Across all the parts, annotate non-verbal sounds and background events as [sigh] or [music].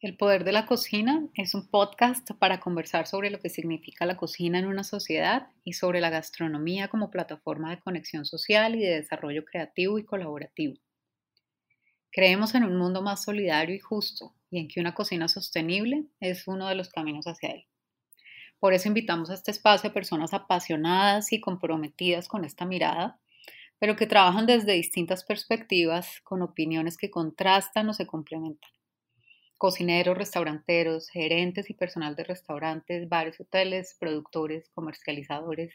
El Poder de la Cocina es un podcast para conversar sobre lo que significa la cocina en una sociedad y sobre la gastronomía como plataforma de conexión social y de desarrollo creativo y colaborativo. Creemos en un mundo más solidario y justo y en que una cocina sostenible es uno de los caminos hacia él. Por eso invitamos a este espacio a personas apasionadas y comprometidas con esta mirada, pero que trabajan desde distintas perspectivas, con opiniones que contrastan o se complementan cocineros, restauranteros, gerentes y personal de restaurantes, bares, hoteles, productores, comercializadores,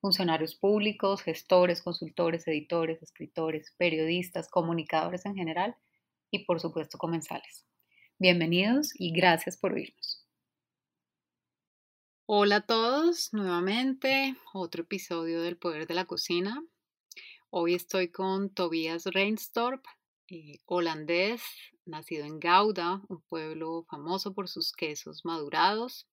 funcionarios públicos, gestores, consultores, editores, escritores, periodistas, comunicadores en general y por supuesto comensales. Bienvenidos y gracias por oírnos. Hola a todos, nuevamente otro episodio del Poder de la Cocina. Hoy estoy con Tobias Reinstorp, eh, holandés, nacido en Gouda, un pueblo famoso por sus quesos madurados,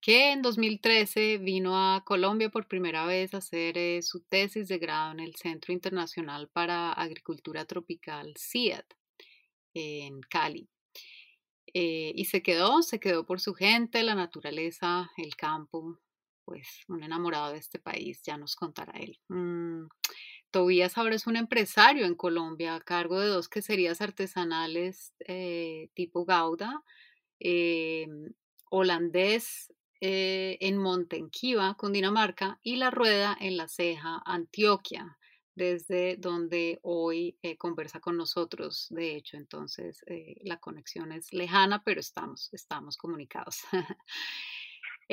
que en 2013 vino a Colombia por primera vez a hacer eh, su tesis de grado en el Centro Internacional para Agricultura Tropical CIAT en Cali. Eh, y se quedó, se quedó por su gente, la naturaleza, el campo, pues un enamorado de este país, ya nos contará él. Mm, Tobías ahora es un empresario en Colombia a cargo de dos queserías artesanales eh, tipo Gouda, eh, holandés eh, en Montenquiva, Cundinamarca, y La Rueda en La Ceja, Antioquia, desde donde hoy conversa con nosotros. De hecho, entonces la conexión es lejana, pero estamos, estamos comunicados. [laughs]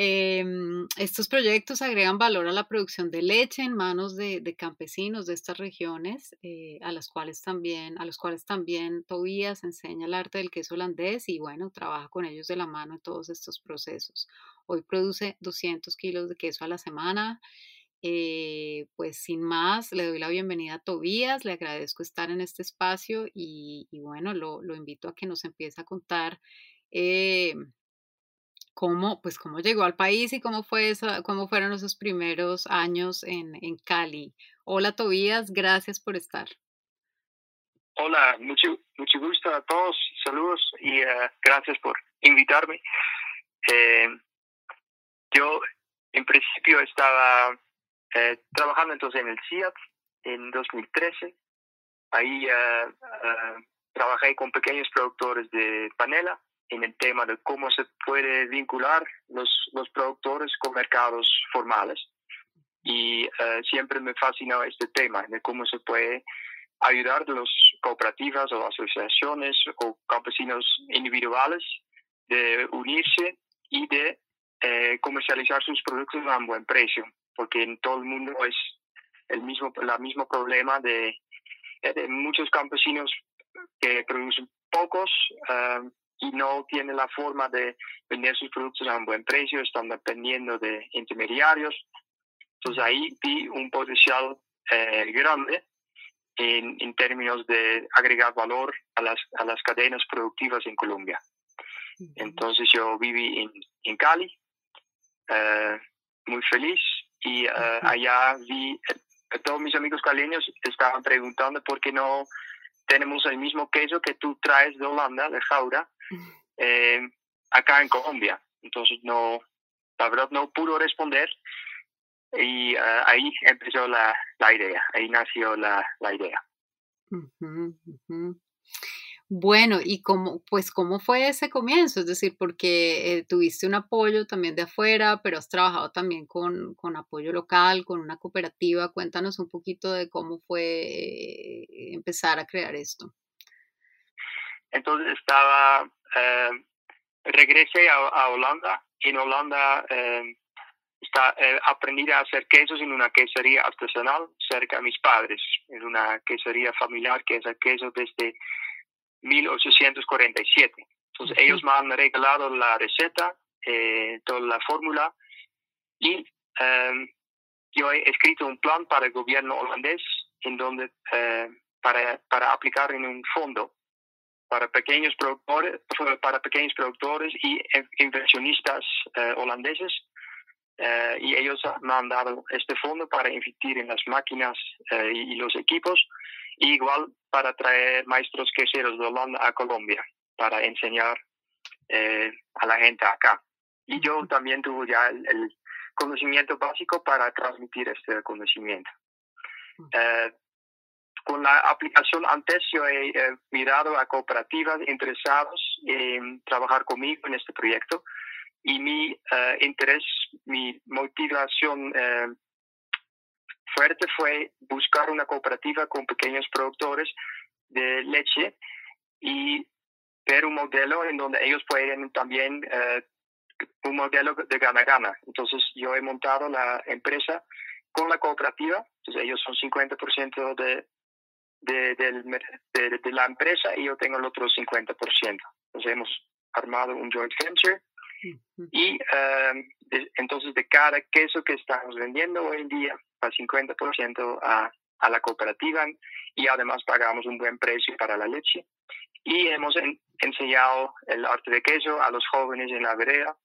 Em, estos proyectos agregan valor a la producción de leche en manos de, campesinos de estas regiones, eh, a, las cuales también, a los cuales también Tobías enseña el arte del queso holandés y bueno, trabaja con ellos de la mano en todos estos procesos. Hoy produce 200 kilos de queso a la semana. Eh, pues sin más, le doy la bienvenida a Tobías, le agradezco estar en este espacio y, bueno, lo, invito a que nos empiece a contar eh, cómo, pues, cómo llegó al país y cómo, fue esa, cómo fueron esos primeros años en, en Cali. Hola Tobías, gracias por estar. Hola, mucho, mucho gusto a todos, saludos y eh, gracias por invitarme. Eh, yo en principio estaba eh, trabajando entonces en el CIAT en 2013. Ahí trabajé con pequeños productores de panela en el tema de cómo se puede vincular los, los productores con mercados formales. Y eh, siempre me fascinó este tema de cómo se puede ayudar a las cooperativas o asociaciones o campesinos individuales de unirse y de eh, comercializar sus productos a un buen precio, porque en todo el mundo es el mismo, la mismo problema de, de muchos campesinos que producen pocos uh, y no tiene la forma de vender sus productos a un buen precio, están dependiendo de intermediarios. Entonces ahí vi un potencial eh, grande en, en, términos de agregar valor a las, a las cadenas productivas en Colombia. Entonces yo viví en, en Cali, eh, muy feliz, y eh, allá vi, todos mis amigos caleños estaban preguntando por qué no tenemos el mismo queso que tú traes de Holanda, de Jaura, eh, acá en Colombia. Entonces, no, la verdad no pudo responder y eh, ahí empezó la, la, idea, ahí nació la, la idea. Bueno, y cómo, pues, ¿cómo fue ese comienzo? Es decir, porque eh, tuviste un apoyo también de afuera, pero has trabajado también con, con, apoyo local, con una cooperativa. Cuéntanos un poquito de cómo fue eh, empezar a crear esto. Entonces estaba, eh, regresé a, Holanda. En Holanda está, aprendí a hacer quesos en una quesería artesanal cerca de mis padres. Es una quesería familiar que es el queso desde 1847. Entonces ellos me han regalado la receta, eh, toda la fórmula y yo he escrito un plan para el gobierno holandés en donde eh, para, para aplicar en un fondo para pequeños productores, para pequeños productores y inversionistas eh, holandeses y ellos me han dado este fondo para invertir en las máquinas y los equipos igual para traer maestros queseros de Holanda a Colombia para enseñar eh, a la gente acá. Y yo también tuve ya el, conocimiento básico para transmitir este conocimiento. Con la aplicación antes yo he mirado a cooperativas interesados en trabajar conmigo en este proyecto y mi eh, interés, mi motivación eh, fuerte fue buscar una cooperativa con pequeños productores de leche y ver un modelo en donde ellos pueden también eh, un modelo de gana-gana. Entonces yo he montado la empresa con la cooperativa, ellos son 50% de, de, de, de, la empresa y yo tengo el otro 50%. Entonces hemos armado un joint venture y em, entonces de cada queso que estamos vendiendo hoy en día, va 50% a, a la cooperativa y además pagamos un buen precio para la leche. Y hemos enseñado el arte de queso a los jóvenes en la vereda,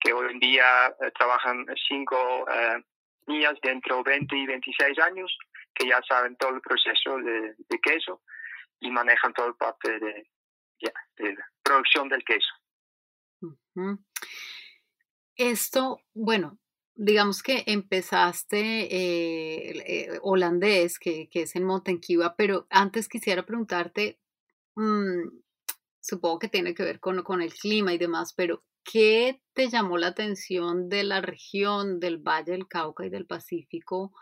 que hoy en día eh, trabajan cinco eh, niñas dentro de 20 y 26 años, que ya saben todo el proceso de, queso y manejan toda el parte de, de producción del queso. Esto, bueno, digamos que empezaste eh, eh, holandés, que, que, es en Montenquiva, pero antes quisiera preguntarte, mm, supongo que tiene que ver con, con el clima y demás, pero ¿qué te llamó la atención de la región del Valle del Cauca y del Pacífico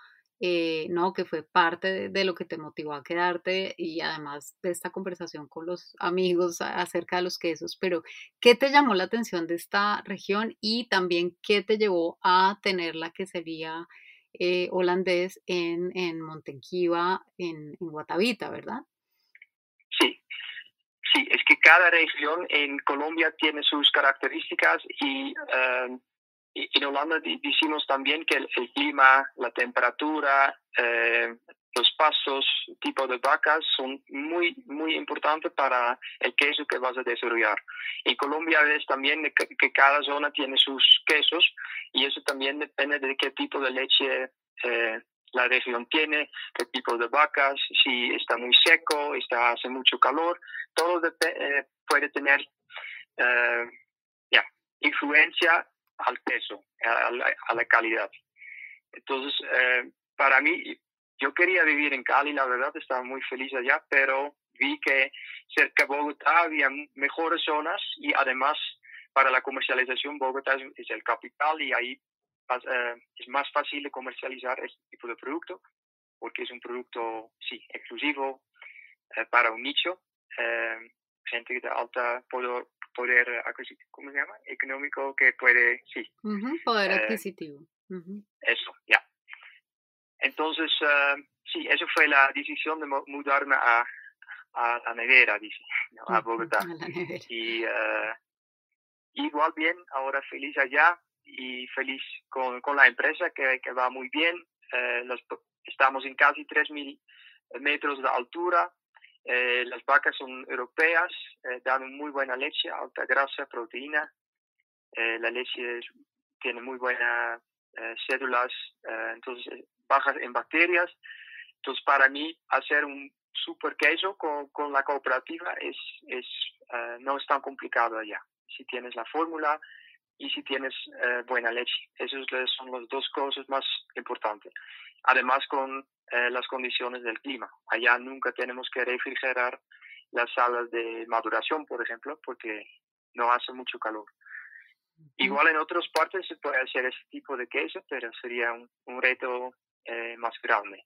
eh, ¿no? Que fue parte de, lo que te motivó a quedarte y además de esta conversación con los amigos acerca de los quesos, pero ¿qué te llamó la atención de esta región y también qué te llevó a tener la quesería eh, holandés en, en Montenquiva, en, en Guatavita, verdad? Sí, Sí, es que cada región en Colombia tiene sus características y eh, en Holanda decimos también que el, clima, la temperatura, eh, los pasos, tipo de vacas son muy, muy importantes para el queso que vas a desarrollar. En Colombia ves también que, cada zona tiene sus quesos y eso también depende de qué tipo de leche eh, la región tiene, qué tipo de vacas, si está muy seco, está hace mucho calor, todo eh, puede tener influencia al peso, a la, calidad. Entonces, eh, para mí, yo quería vivir en Cali, la verdad, estaba muy feliz allá, pero vi que cerca de Bogotá había mejores zonas y además para la comercialización Bogotá es, el capital y ahí eh, es más fácil de comercializar este tipo de producto porque es un producto, sí, exclusivo eh, para un nicho. gente de alta poder, poder adquisitivo, ¿cómo se llama? Económico que puede, sí. poder eh, adquisitivo. Eso, ya. Entonces, uh, sí, eso fue la decisión de mudarme a, a la nevera, dice, a Bogotá. Y uh, igual bien, ahora feliz allá y feliz con, con la empresa que, que va muy bien. Uh, los, estamos en casi 3.000 metros de altura eh, las vacas son europeas, eh, dan muy buena leche, alta grasa, proteína. Eh, la leche tiene muy buenas células, entonces bajas en bacterias. Entonces, para mí, hacer un super queso con, con la cooperativa es, es no es tan complicado allá. Si tienes la fórmula y si tienes buena leche. Esas son las dos cosas más importantes. Además, con eh, las condiciones del clima. Allá nunca tenemos que refrigerar las salas de maduración, por ejemplo, porque no hace mucho calor. Igual en otras partes se puede hacer ese tipo de queso, pero sería un, reto eh, más grande.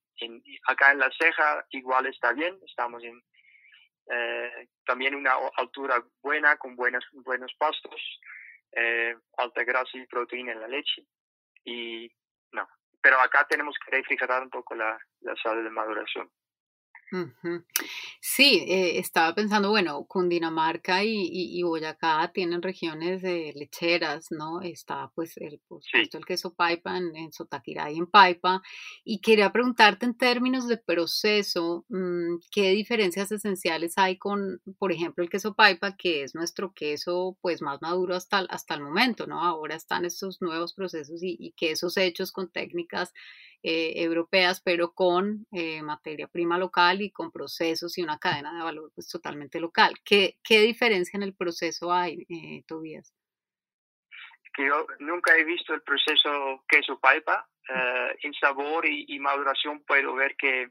acá en la ceja igual está bien, estamos en eh, también una altura buena, con buenos, buenos pastos, alta grasa y proteína en la leche. Y no, pero acá tenemos que refrigerar un poco la, la sala de maduración. Sí, eh, estaba pensando, bueno, Cundinamarca y, y, Boyacá tienen regiones de lecheras, ¿no? Está pues el, el queso Paipa en, Sotaquirá y en Paipa. Y quería preguntarte en términos de proceso, mm, ¿qué diferencias esenciales hay con, por ejemplo, el queso Paipa, que es nuestro queso pues más maduro hasta, hasta el momento, ¿no? Ahora están estos nuevos procesos y, y quesos hechos con técnicas eh, europeas, pero con eh, materia prima local y con procesos y una cadena de valor pues, totalmente local. ¿Qué, ¿Qué diferencia en el proceso hay, eh, Tobías? Que yo nunca he visto el proceso queso paipa. en sabor y, maduración puedo ver que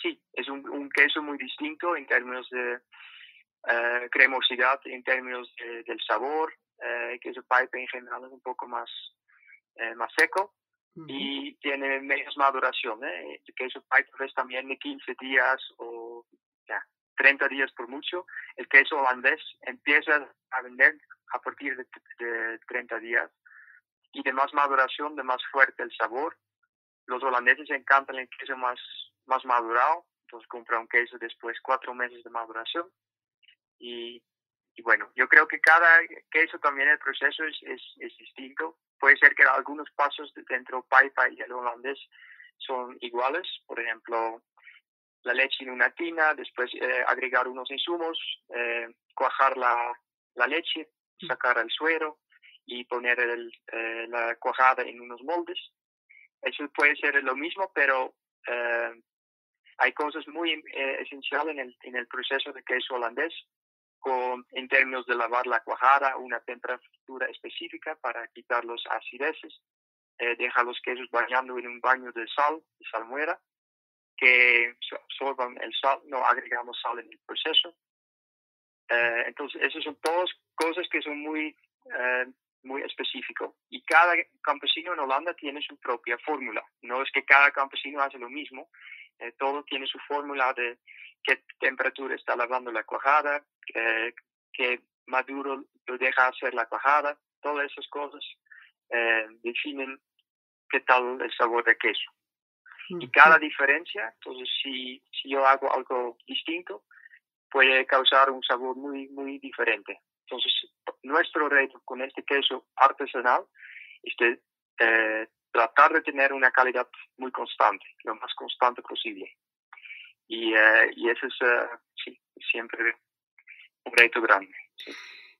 sí, es un, queso muy distinto en términos de cremosidad, en términos del sabor. queso paipa en general es un poco más, más seco y tiene menos maduración. ¿eh? El queso Python es también de 15 días o ya, 30 días por mucho. El queso holandés empieza a vender a partir de, de 30 días y de más maduración, de más fuerte el sabor. Los holandeses encantan el queso más, más madurado, entonces compran un queso después cuatro meses de maduración. Y, y bueno, yo creo que cada queso también el proceso es, es, es distinto puede ser que algunos pasos dentro Paipa y el holandés son iguales, por ejemplo, la leche en una tina, después eh, agregar unos insumos, eh, cuajar la, la, leche, mm. sacar el suero y poner el, eh, la cuajada en unos moldes. Eso puede ser lo mismo, pero hay cosas muy esenciales en el, en el proceso de queso holandés con, en términos de lavar la cuajada una temperatura específica para quitar los acideces. Eh, deja los quesos bañando en un baño de sal, salmuera, que absorban el sal, no agregamos sal en el proceso. Eh, entonces, esas son todas cosas que son muy, eh, muy específicas. Y cada campesino en Holanda tiene su propia fórmula. No es que cada campesino hace lo mismo, eh, todo tiene su fórmula de qué temperatura está lavando la cuajada, eh, qué maduro lo deja hacer la cuajada, todas esas cosas eh, definen qué tal el sabor de queso. Y cada diferencia, entonces si, si yo hago algo distinto, puede causar un sabor muy, muy diferente. Entonces, nuestro reto con este queso artesanal es de, eh, tratar de tener una calidad muy constante, lo más constante posible. Y, eh, y eso es eh, sí, siempre un reto grande.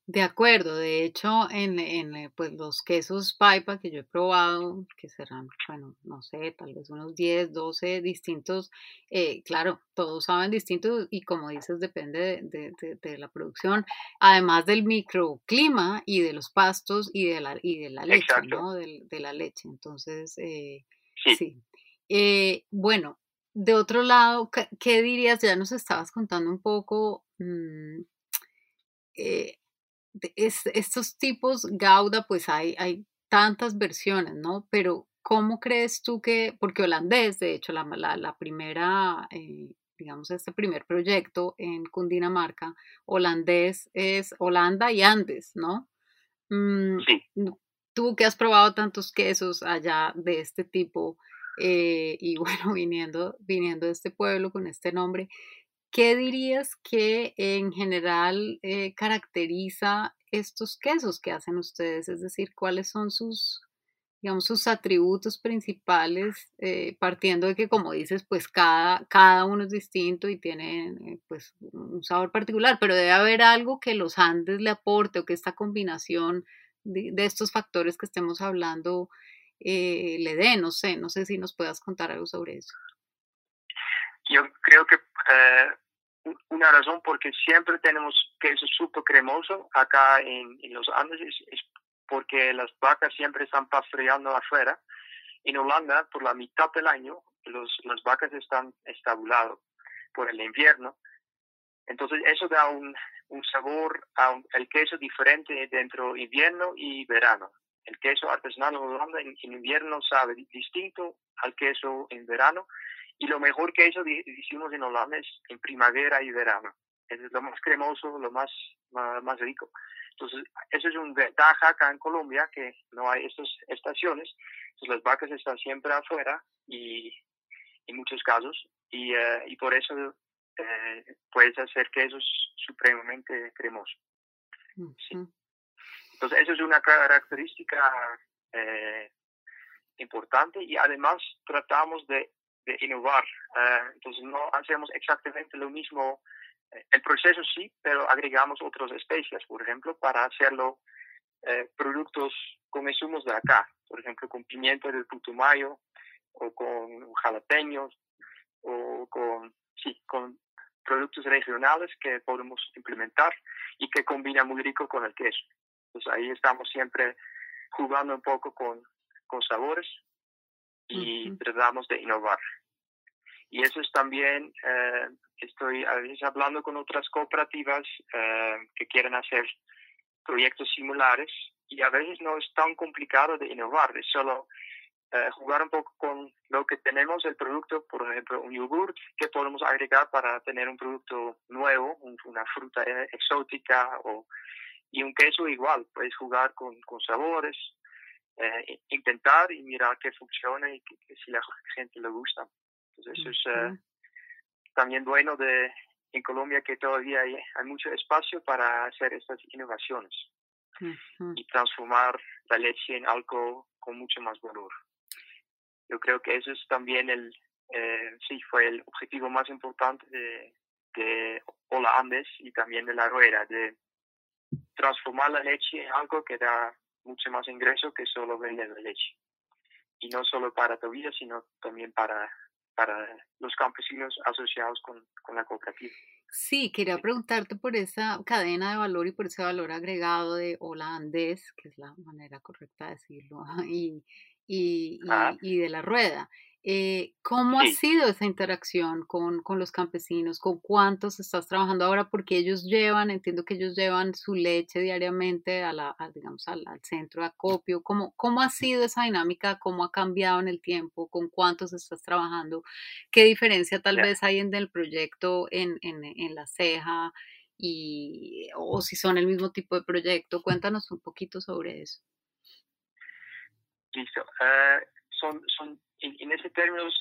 De acuerdo, de hecho, en, en eh, pues, los quesos paipa que yo he probado, que serán, bueno, no sé, tal vez unos 10, 12 distintos, eh, claro, todos saben distintos y como dices, depende de, de, la producción, además del microclima y de los pastos y de la, y de la leche, ¿no? De, la leche. Entonces, eh, sí. bueno, de otro lado, ¿qué, dirías? Ya nos estabas contando un poco. Mm, estos tipos Gouda, pues hay, hay tantas versiones, ¿no? Pero ¿cómo crees tú que, porque holandés, de hecho, la, la, primera, eh, digamos, este primer proyecto en Cundinamarca, holandés es Holanda y Andes, ¿no? Mm, sí. Tú que has probado tantos quesos allá de este tipo, eh, y bueno, [laughs] viniendo, viniendo de este pueblo con este nombre, ¿Qué dirías que en general eh, caracteriza estos quesos que hacen ustedes? Es decir, ¿cuáles son sus, digamos, sus atributos principales, eh, partiendo de que, como dices, pues cada, cada uno es distinto y tiene eh, pues un sabor particular, pero debe haber algo que los Andes le aporte o que esta combinación de, estos factores que estemos hablando le dé, no sé, no sé si nos puedas contar algo sobre eso. Yo creo que eh, una razón porque siempre tenemos queso súper cremoso acá en, los Andes es, porque las vacas siempre están pastoreando afuera. En Holanda, por la mitad del año, los, las vacas están estabuladas por el invierno. Entonces, eso da un, un sabor al el queso diferente dentro invierno y verano. El queso artesanal en Holanda en, en invierno sabe distinto al queso en verano y lo mejor que eso hicimos en Holanda es en primavera y verano. Es lo más cremoso, lo más, más, rico. Entonces, eso es una ventaja acá en Colombia, que no hay estas estaciones. Entonces, las vacas están siempre afuera y en muchos casos. Y, eh, y por eso eh, puedes hacer quesos supremamente cremosos. Sí. Entonces, eso es una característica eh, importante y además tratamos de innovar. Eh, entonces no hacemos exactamente lo mismo. Eh, el proceso sí, pero agregamos otras especies, por ejemplo, para hacerlo eh, productos con insumos de acá. Por ejemplo, con pimiento del Putumayo, o con jalapeños o con, sí, con productos regionales que podemos implementar y que combina muy rico con el queso. Pues ahí estamos siempre jugando un poco con, con sabores y tratamos de innovar. Y eso es también, eh, estoy a veces hablando con otras cooperativas eh, que quieren hacer proyectos similares y a veces no es tan complicado de innovar, es solo eh, jugar un poco con lo que tenemos, el producto, por ejemplo, un yogur, que podemos agregar para tener un producto nuevo, una fruta exótica o, y un queso igual, puedes jugar con, con sabores, eh, intentar y mirar que funciona y que, si la gente le gusta. Entonces eso es eh, también bueno de en Colombia que todavía hay, hay mucho espacio para hacer estas innovaciones y transformar la leche en algo con mucho más valor. Yo creo que eso es también el, eh, sí, fue el objetivo más importante de, de Hola Andes y también de la rueda, de transformar la leche en algo que da mucho más ingreso que solo vender la leche. Y no solo para Tobias, sino también para, para los campesinos asociados con, con la cooperativa. Sí, quería preguntarte por esa cadena de valor y por ese valor agregado de Hola Andes, que es la manera correcta de decirlo, [laughs] y, y, ah. y, de la rueda. Eh, ¿Cómo ha sido esa interacción con, con, los campesinos? ¿Con cuántos estás trabajando ahora? Porque ellos llevan, entiendo que ellos llevan su leche diariamente a la, digamos, al, centro de acopio. ¿Cómo, ¿Cómo ha sido esa dinámica? ¿Cómo ha cambiado en el tiempo? ¿Con cuántos estás trabajando? ¿Qué diferencia tal vez hay en el proyecto en, en, en la ceja? Y, o si son el mismo tipo de proyecto. Cuéntanos un poquito sobre eso. Listo. Uh, son, son en, en, ese términos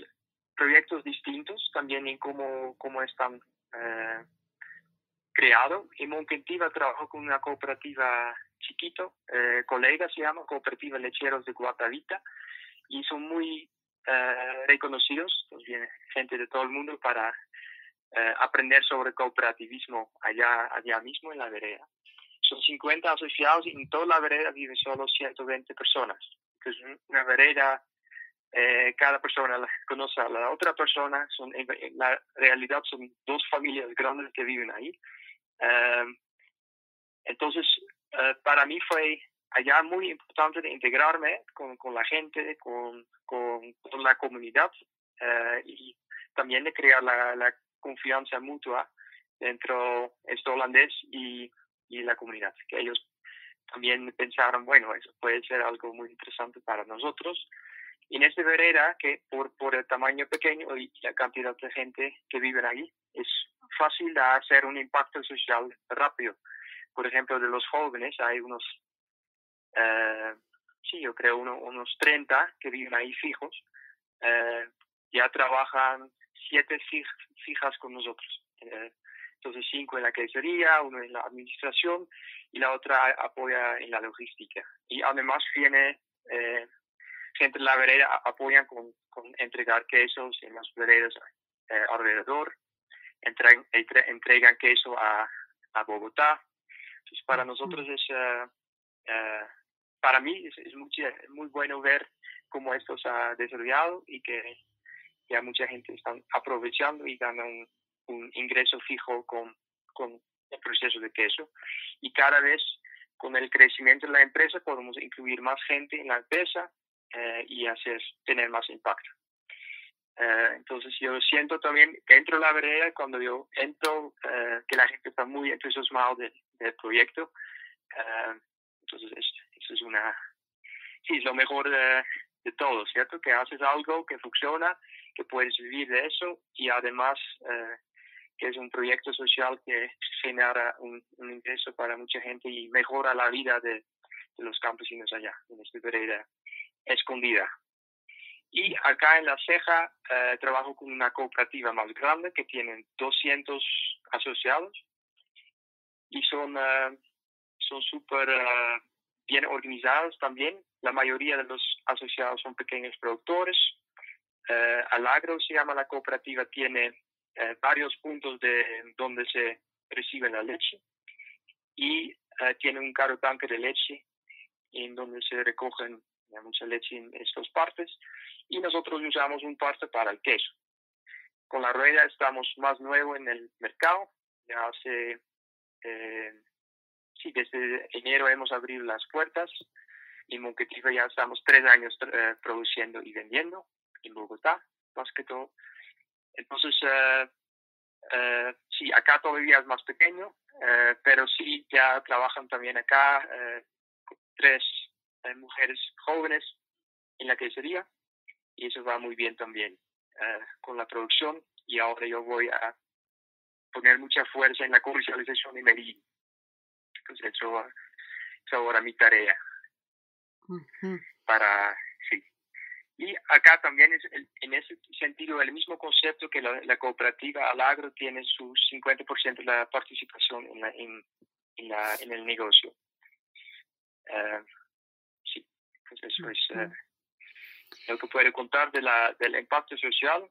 proyectos distintos también en cómo, cómo están uh, creados. En Monquentiva trabajo con una cooperativa chiquito, uh, colega se llama, Cooperativa Lecheros de Guatavita, y son muy reconocidos, pues viene gente de todo el mundo para aprender sobre cooperativismo allá, allá mismo en la vereda. Son 50 asociados y en toda la vereda viven solo 120 personas que es una vereda, eh, cada persona conoce a la otra persona, son, en, la realidad son dos familias grandes que viven ahí. Em, entonces, eh, para mí fue allá muy importante de integrarme con, con la gente, con, con, la comunidad eh, y también de crear la, la confianza mutua dentro de este holandés y, y la comunidad, que ellos también pensaron, bueno, eso puede ser algo muy interesante para nosotros. Y en esta vereda, que por, por el tamaño pequeño y la cantidad de gente que vive ahí, es fácil de hacer un impacto social rápido. Por ejemplo, de los jóvenes hay unos, eh, sí, yo creo unos 30 que viven ahí fijos. Eh, ya trabajan siete fijas con nosotros. Eh, entonces cinco en la quesería, uno en la administración y la otra apoya en la logística. Y además viene eh, gente en la vereda, apoyan con, con entregar quesos en las veredas eh, alrededor, entregan, entregan queso a, a, Bogotá. Entonces para nosotros es, eh, eh, para mí es, es muy, muy bueno ver cómo esto se ha desarrollado y que ya mucha gente está aprovechando y ganan un ingreso fijo con, con el proceso de queso. Y cada vez con el crecimiento de la empresa podemos incluir más gente en la empresa eh, y hacer tener más impacto. Eh, entonces yo siento también dentro de la vereda, cuando yo entro, eh, que la gente está muy entusiasmada del, del proyecto. entonces eso es una, sí, es lo mejor de, de todo, ¿cierto? Que haces algo que funciona, que puedes vivir de eso y además que es un proyecto social que genera un, ingreso para mucha gente y mejora la vida de, los campesinos allá, en esta vereda escondida. Y acá en La Ceja eh, trabajo con una cooperativa más grande que tiene 200 asociados y son uh, son súper eh, bien organizados también. La mayoría de los asociados son pequeños productores. Alagro se llama la cooperativa, tiene varios puntos de donde se recibe la leche y tiene un carro tanque de leche en donde se recogen mucha leche en estas partes, y nosotros usamos un parte para el queso. Con la rueda estamos más nuevo en el mercado, ya hace, eh, sí, desde enero hemos abierto las puertas, en Monquetiva ya estamos tres años eh, produciendo y vendiendo, en Bogotá, más que todo. Entonces, eh, eh, sí, acá todavía es más pequeño, eh, pero sí, ya trabajan también acá eh, tres eh, mujeres jóvenes en la quesería y eso va muy bien también con la producción y ahora yo voy a poner mucha fuerza en la comercialización en Medellín. Entonces eso, es ahora mi tarea para y acá también es en ese sentido el mismo concepto que la, cooperativa Alagro tiene su 50% de la participación en, la, en, la, en el negocio. Uh, sí, pues eso es uh, lo que puedo contar de la, del impacto social.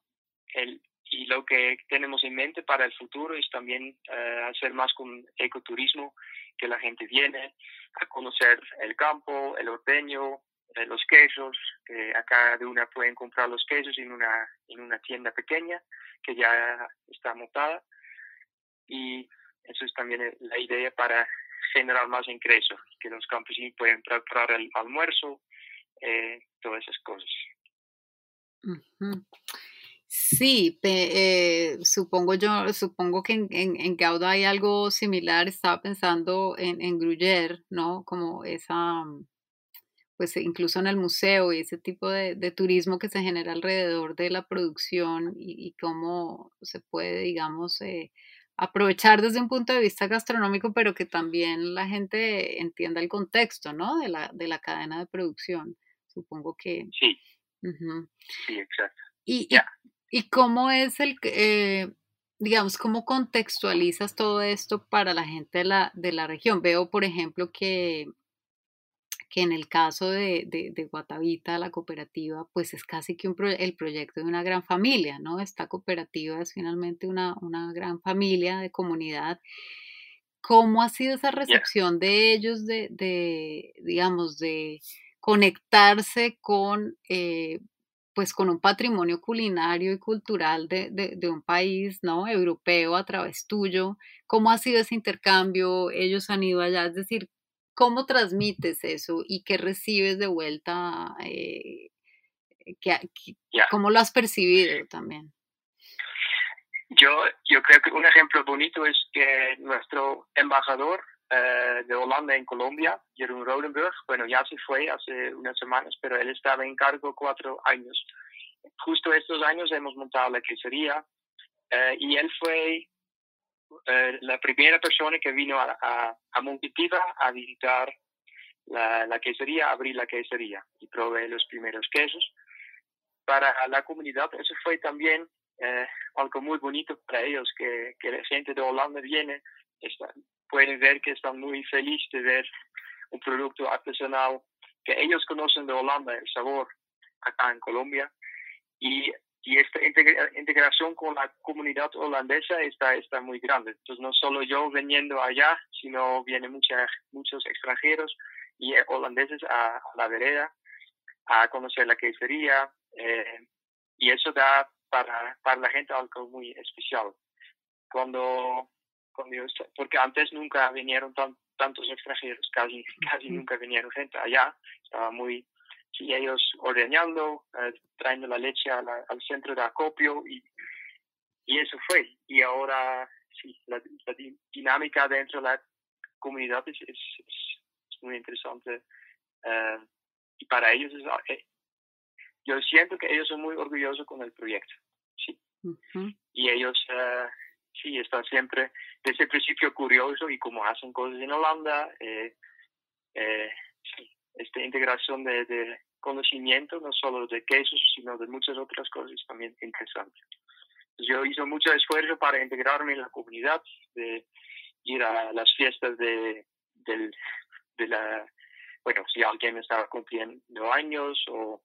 El, y lo que tenemos en mente para el futuro es también uh, hacer más con ecoturismo, que la gente viene a conocer el campo, el ordeño, los quesos, que acá de una pueden comprar los quesos en una, en una tienda pequeña que ya está montada y eso es también la idea para generar más ingresos, que los campesinos pueden preparar el almuerzo, eh, todas esas cosas. Sí, eh, supongo yo, supongo que en, en, en, Gauda hay algo similar. Estaba pensando en, en Gruyère, ¿no? Como esa, pues incluso en el museo y ese tipo de, turismo que se genera alrededor de la producción y, cómo se puede, digamos, eh, aprovechar desde un punto de vista gastronómico, pero que también la gente entienda el contexto, ¿no? De la, de la cadena de producción. Supongo que... Sí. Sí, exacto. Y, y, cómo es el... Eh, digamos, cómo contextualizas todo esto para la gente de la, de la región. Veo, por ejemplo, que que en el caso de, de, Guatavita, la cooperativa, pues es casi que un el proyecto de una gran familia, ¿no? Esta cooperativa es finalmente una, una gran familia de comunidad. ¿Cómo ha sido esa recepción de ellos de, de, digamos, de conectarse con, eh, pues con un patrimonio culinario y cultural de, de, de, un país, ¿no? Europeo a través tuyo. ¿Cómo ha sido ese intercambio? Ellos han ido allá, es decir, ¿Cómo transmites eso y qué recibes de vuelta? Eh, ¿Cómo lo has percibido también? Yo, yo creo que un ejemplo bonito es que nuestro embajador eh, de Holanda en Colombia, Jeroen Rodenburg, bueno, ya se fue hace unas semanas, pero él estaba en cargo cuatro años. Justo estos años hemos montado la quesería eh, y él fue eh, la primera persona que vino a, a, a a visitar la, la, quesería, abrir la quesería y probé los primeros quesos. Para la comunidad eso fue también eh, algo muy bonito para ellos, que, que la gente de Holanda viene, está, pueden ver que están muy felices de ver un producto artesanal que ellos conocen de Holanda, el sabor acá en Colombia. Y y esta integración con la comunidad holandesa está, está muy grande. Entonces, no solo yo viniendo allá, sino vienen mucha, muchos extranjeros y holandeses a, la vereda a conocer la quesería. Eh, y eso da para, para la gente algo muy especial. Cuando, cuando porque antes nunca vinieron tantos extranjeros, casi, [laughs] casi nunca vinieron gente allá. Estaba muy y ellos ordeñando, eh, trayendo la leche al centro de acopio y, y eso fue. Y ahora sí, la, dinámica dentro de la comunidad es, es, muy interesante. Eh, y para ellos, es, eh, yo siento que ellos son muy orgullosos con el proyecto. Sí. Y ellos sí están siempre desde el principio curiosos y como hacen cosas en Holanda. sí, esta integración de, de, conocimiento, no solo de quesos, sino de muchas otras cosas también interesantes. Yo hice mucho esfuerzo para integrarme en la comunidad, de ir a las fiestas de, del, de la, bueno, si alguien estaba cumpliendo años o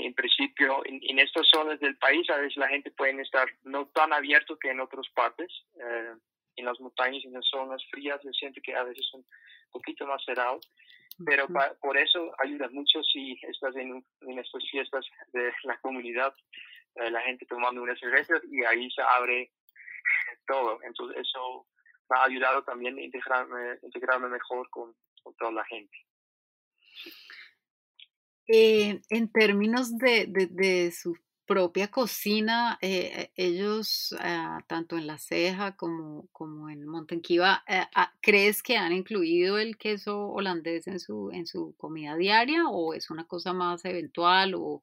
en, principio en, en, estas zonas del país a veces la gente puede estar no tan abierto que en otras partes. Eh, en las montañas, en las zonas frías, se siente que a veces son un poquito más cerrados pero por eso ayuda mucho si estás en, en estas fiestas de la comunidad, eh, la gente tomando unas cervezas y ahí se abre todo. Entonces eso me ha ayudado también a integrarme, integrarme mejor con, con toda la gente. Eh, en términos de, de, de, su propia cocina, eh, ellos, ah, tanto en La Ceja como, como en Montenquiva, eh, ah, ¿crees que han incluido el queso holandés en su, en su comida diaria o es una cosa más eventual o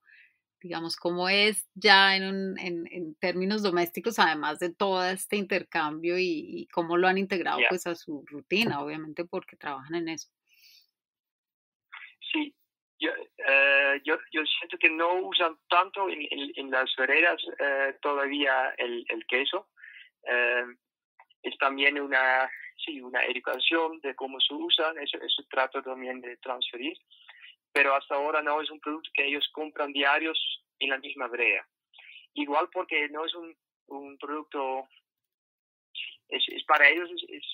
digamos cómo es ya en, en, en términos domésticos, además de todo este intercambio y, cómo lo han integrado pues a su rutina, obviamente porque trabajan en eso? Sí, yo, eh, yo, yo, siento que no usan tanto en, en, las veredas eh, todavía el, el queso. Eh, es también una, sí, una educación de cómo se usan, eso, eso trato también de transferir. Pero hasta ahora no es un producto que ellos compran diarios en la misma vereda. Igual porque no es un, un producto, es, es para ellos es,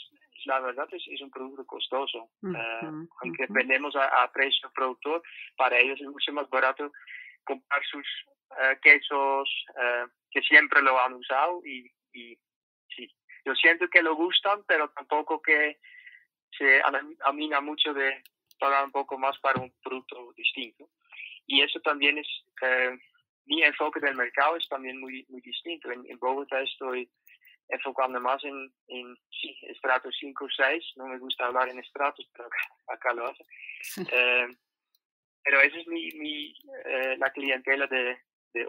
la verdad es, es un producto costoso. Eh, aunque vendemos a, precio productor, para ellos es mucho más barato comprar sus uh, quesos uh, que siempre lo han usado y, y sí, yo siento que lo gustan, pero tampoco que se amina mucho de pagar un poco más para un producto distinto. Y eso también es, mi enfoque del mercado es también muy, muy distinto. En, en Bogotá estoy enfocando más en, en sí, estratos 5 o 6. No me gusta hablar en estratos, pero acá, lo hace. Eh, pero esa es mi, mi, eh, la clientela de, de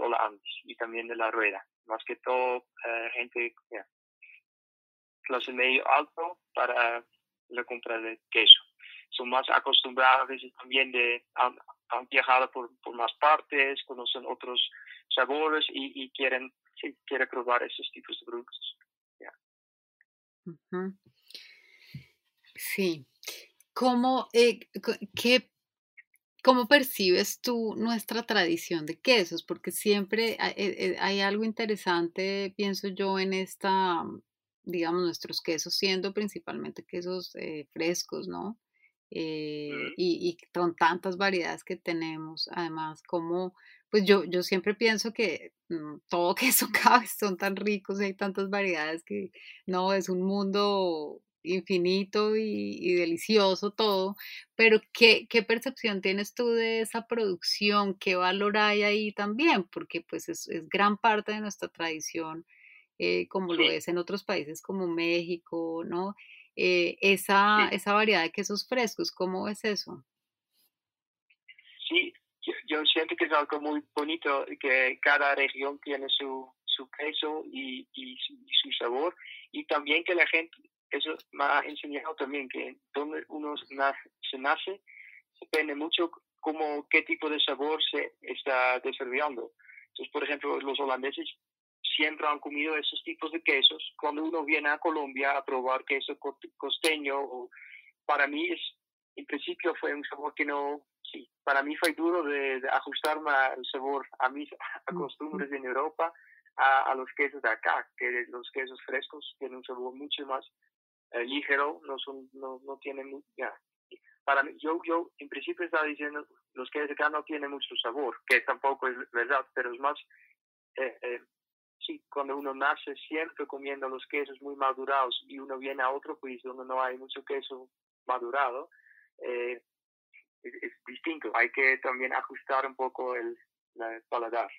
y también de la rueda. Más que todo, eh, gente yeah, clase medio alto para la compra de queso. Son más acostumbrados a veces también de, han, han viajado por, por más partes, conocen otros sabores y, y quieren, sí, quieren probar esos tipos de productos. Sí. ¿Cómo, eh, qué, ¿Cómo percibes tú nuestra tradición de quesos? Porque siempre eh, eh, hay, algo interesante, pienso yo, en esta, digamos, nuestros quesos siendo principalmente quesos frescos, ¿no? Y, y, con tantas variedades que tenemos, además, como pues yo, yo siempre pienso que mm, todo [laughs] queso cabe, son tan ricos hay tantas variedades que no, es un mundo infinito y, delicioso todo, pero ¿qué, ¿qué, percepción tienes tú de esa producción? ¿Qué valor hay ahí también? Porque pues es, es gran parte de nuestra tradición, eh, como lo es en otros países como México, ¿no? Eh, esa, esa variedad de quesos frescos, ¿cómo es eso? Sí, yo, siento que es algo muy bonito que cada región tiene su, su queso y, y, su, sabor y también que la gente, eso me ha enseñado también que donde uno se nace depende mucho como qué tipo de sabor se está desarrollando. Entonces, por ejemplo, los holandeses siempre han comido esos tipos de quesos. Cuando uno viene a Colombia a probar queso costeño, o, para mí es, en principio fue un sabor que no, sí, para mí fue duro de, ajustarme al sabor, a mis [laughs] costumbres en Europa, a, a, los quesos de acá, que los quesos frescos tienen un sabor mucho más eh, ligero, no son, no, no tienen, ya. Para mí, yo, yo en principio estaba diciendo, los de acá no tienen mucho sabor, que tampoco es verdad, pero es más, eh, eh, sí, cuando uno nace siempre comiendo los quesos muy madurados y uno viene a otro país donde no hay mucho queso madurado, eh, es, distinto. Hay que también ajustar un poco el, paladar.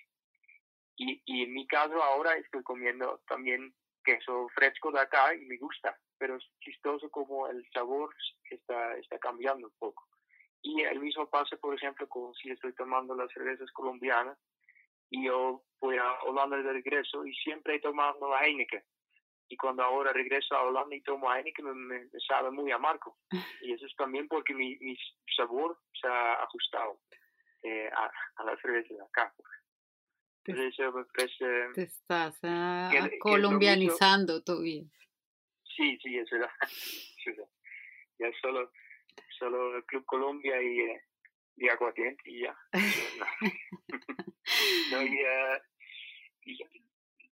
Y, y en mi caso ahora estoy comiendo también queso fresco de acá y me gusta, pero es chistoso como el sabor está, está cambiando un poco. Y el mismo pasa, por ejemplo, con si estoy tomando las cervezas colombianas y yo voy a Holanda de regreso y siempre he tomado la Heineken y cuando ahora regreso a Holanda y tomo Heineken me, me sabe muy amargo. [laughs] Y eso es también porque mi, mi sabor se ha ajustado eh, a, a, la cerveza de acá. Te, te estás uh, colombianizando todavía. Sí, sí, eso es [laughs] Ya solo, solo el Club Colombia y, eh, y Aguardiente y ya. [laughs] [laughs] no, y, uh, y,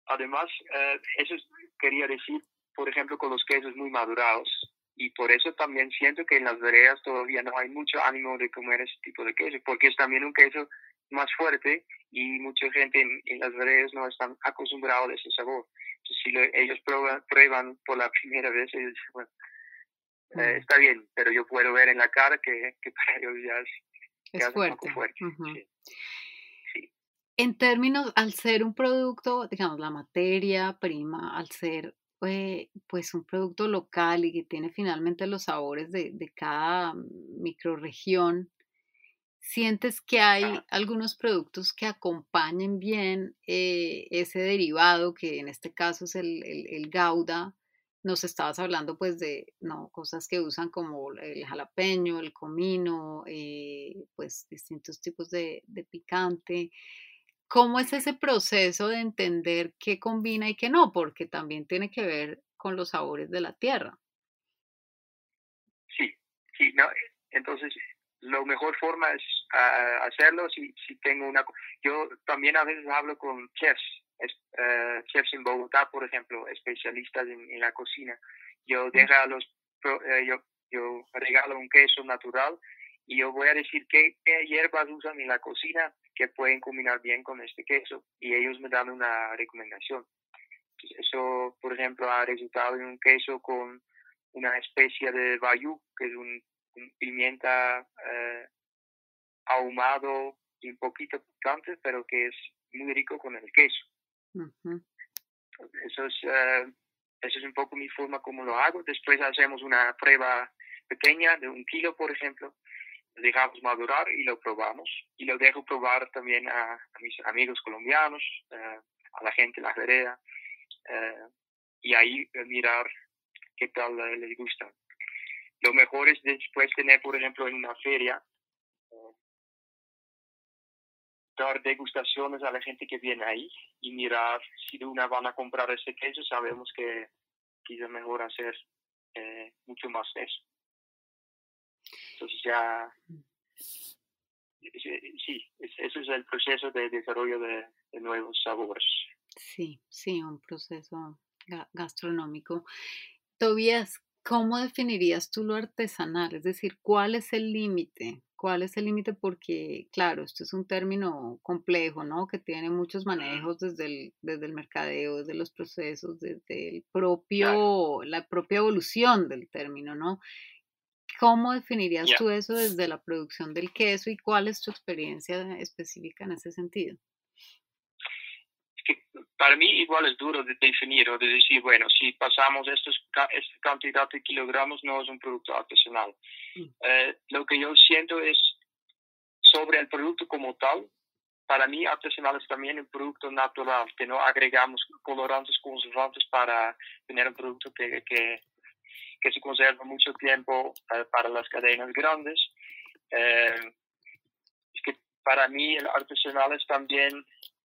además, uh, eso es quería decir, por ejemplo, con los quesos muy madurados, y por eso también siento que en las veredas todavía no hay mucho ánimo de comer ese tipo de queso, porque es también un queso más fuerte y mucha gente en, las veredas no están acostumbrados a ese sabor. Entonces, si ellos prueban, prueban por la [laughs] primera vez, ellos dicen, bueno, eh, mm. está bien, pero yo puedo ver en la cara que, que para ellos ya es, fuerte. Un poco fuerte. En términos, al ser un producto, digamos, la materia prima, al ser eh, pues un producto local y que tiene finalmente los sabores de, de cada microregión, ¿sientes que hay algunos productos que acompañen bien eh, ese derivado, que en este caso es el, el, gouda? Nos estabas hablando pues de no, cosas que usan como el jalapeño, el comino, eh, pues distintos tipos de, de picante. ¿Cómo es ese proceso de entender qué combina y qué no? Porque también tiene que ver con los sabores de la tierra. Sí, sí, no, entonces la mejor forma es ah, hacerlo si, si tengo una... Yo también a veces hablo con chefs, eh, chefs en Bogotá, por ejemplo, especialistas en, la cocina. Yo, dejo los, eh, yo, yo regalo un queso natural y yo voy a decir qué, hierbas usan en la cocina que pueden combinar bien con este queso y ellos me dan una recomendación. eso, por ejemplo, ha resultado en un queso con una especie de bayou, que es un, pimienta eh, ahumado y un poquito picante, pero que es muy rico con el queso. Eso es, uh, eso es un poco mi forma como lo hago. Después hacemos una prueba pequeña de un kilo, por ejemplo, dejamos madurar y lo probamos. Y lo dejo probar también a, mis amigos colombianos, eh, a la gente en la vereda, eh, y ahí mirar qué tal les gusta. Lo mejor es después tener, por ejemplo, en una feria, eh, dar degustaciones a la gente que viene ahí y mirar si de una van a comprar ese queso, sabemos que quizá mejor hacer mucho más eso. Entonces ya, sí, ese es el proceso de desarrollo de, nuevos sabores. Sí, sí, un proceso gastronómico. Tobías, ¿cómo definirías tú lo artesanal? Es decir, ¿cuál es el límite? ¿Cuál es el límite? Porque, claro, esto es un término complejo, ¿no? Que tiene muchos manejos desde el, desde el mercadeo, desde los procesos, desde el propio, la propia evolución del término, ¿no? ¿Cómo definirías tú eso desde la producción del queso y cuál es tu experiencia específica en ese sentido? para mí igual es duro de definir o de decir, bueno, si pasamos estos, esta cantidad de kilogramos no es un producto artesanal. Mm. Eh, lo que yo siento es sobre el producto como tal, para mí artesanal es también un producto natural, que no agregamos colorantes, conservantes para tener un producto que, que que se conserva mucho tiempo eh, para las cadenas grandes. Eh, es que para mí el artesanal es también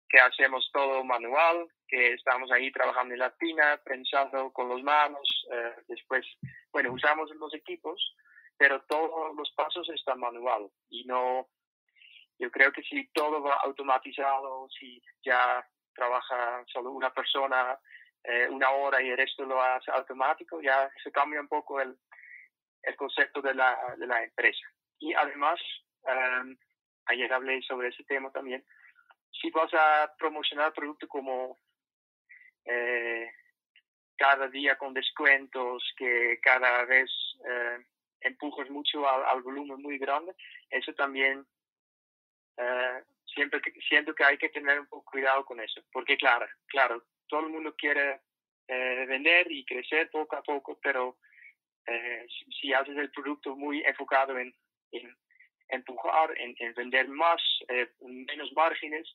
que hacemos todo manual, que estamos ahí trabajando en la tina, prensando con las manos, eh, después, bueno, usamos los equipos, pero todos los pasos están manual y no, yo creo que si todo va automatizado, si ya trabaja solo una persona eh, una hora y el resto lo hace automático, ya se cambia un poco el, el concepto de la, de la empresa. Y además, um, ayer hablé sobre ese tema también, si vas a promocionar producto como eh, cada día con descuentos, que cada vez eh, empujas mucho al, al, volumen muy grande, eso también eh, siempre siento que hay que tener un poco cuidado con eso, porque claro, claro, todo el mundo quiere eh, vender y crecer poco a poco, pero eh, si, haces el producto muy enfocado en, en empujar, en, vender más, eh, menos márgenes,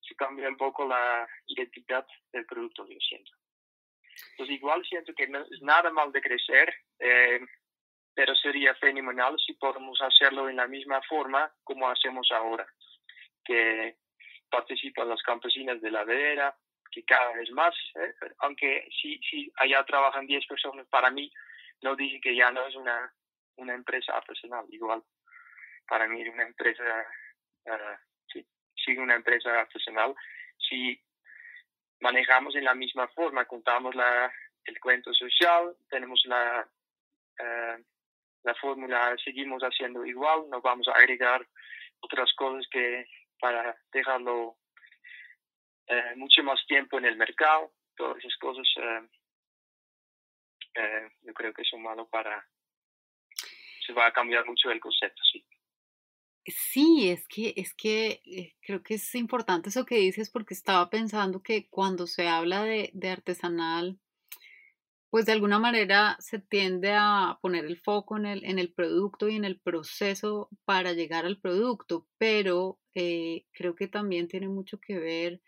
se cambia un poco la identidad del producto, yo siento. Entonces igual siento que no es nada mal de crecer, pero sería fenomenal si podemos hacerlo en la misma forma como hacemos ahora, que participan las campesinas de la vera, que cada vez más, ¿eh? aunque si, si allá trabajan 10 personas, para mí no dice que ya no es una, una empresa artesanal, igual para mí una empresa, uh, sí, sigue una empresa artesanal, si manejamos en la misma forma, contamos la, el cuento social, tenemos la, la fórmula seguimos haciendo igual, no vamos a agregar otras cosas que para dejarlo mucho más tiempo en el mercado, todas esas cosas yo creo que son malos para se va a cambiar mucho el concepto, sí. Sí, es que, es que eh, creo que es importante eso que dices porque estaba pensando que cuando se habla de, de artesanal, pues de alguna manera se tiende a poner el foco en el, en el producto y en el proceso para llegar al producto, pero eh, creo que también tiene mucho que ver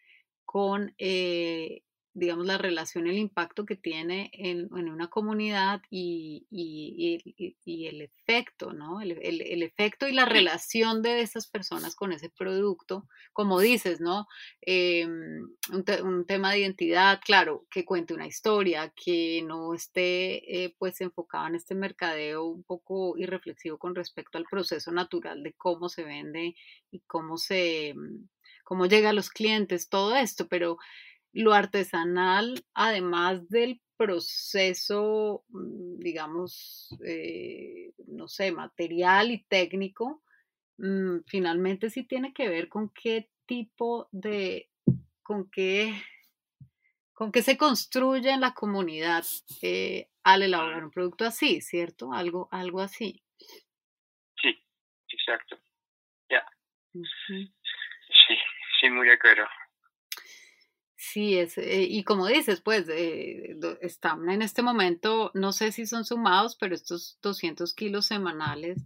con eh, digamos, la relación, el impacto que tiene en, en una comunidad y, y, y, el efecto, ¿no? El, el, el, efecto y la relación de esas personas con ese producto, como dices, ¿no? Eh, un, un, tema de identidad, claro, que cuente una historia, que no esté eh, pues enfocado en este mercadeo un poco irreflexivo con respecto al proceso natural de cómo se vende y cómo se, cómo llega a los clientes, todo esto, pero lo artesanal, además del proceso, mm, digamos, eh, no sé, material y técnico, mm, finalmente sí tiene que ver con qué tipo de, con qué, con qué se construye en la comunidad eh, al elaborar un producto así, ¿cierto? Algo, algo así. Sí, exacto. Ya. Sí, muy de acuerdo. Sí, es, eh, y como dices, pues eh, están en este momento, no sé si son sumados, pero estos 200 kilos semanales,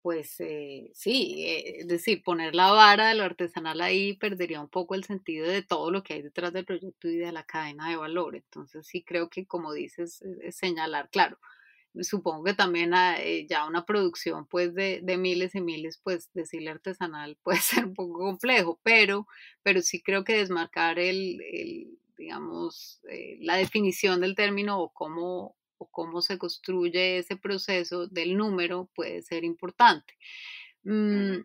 pues eh, sí, es decir, poner la vara de lo artesanal ahí perdería un poco el sentido de todo lo que hay detrás del proyecto y de la cadena de valor. Entonces sí creo que, como dices, es señalar, claro, supongo que también eh, ya una producción pues de, de, miles y miles, pues decirle artesanal [laughs] puede ser un poco complejo, pero, pero sí creo que desmarcar el, el digamos, eh, la definición del término o cómo, o cómo se construye ese proceso del número puede ser importante. Mm,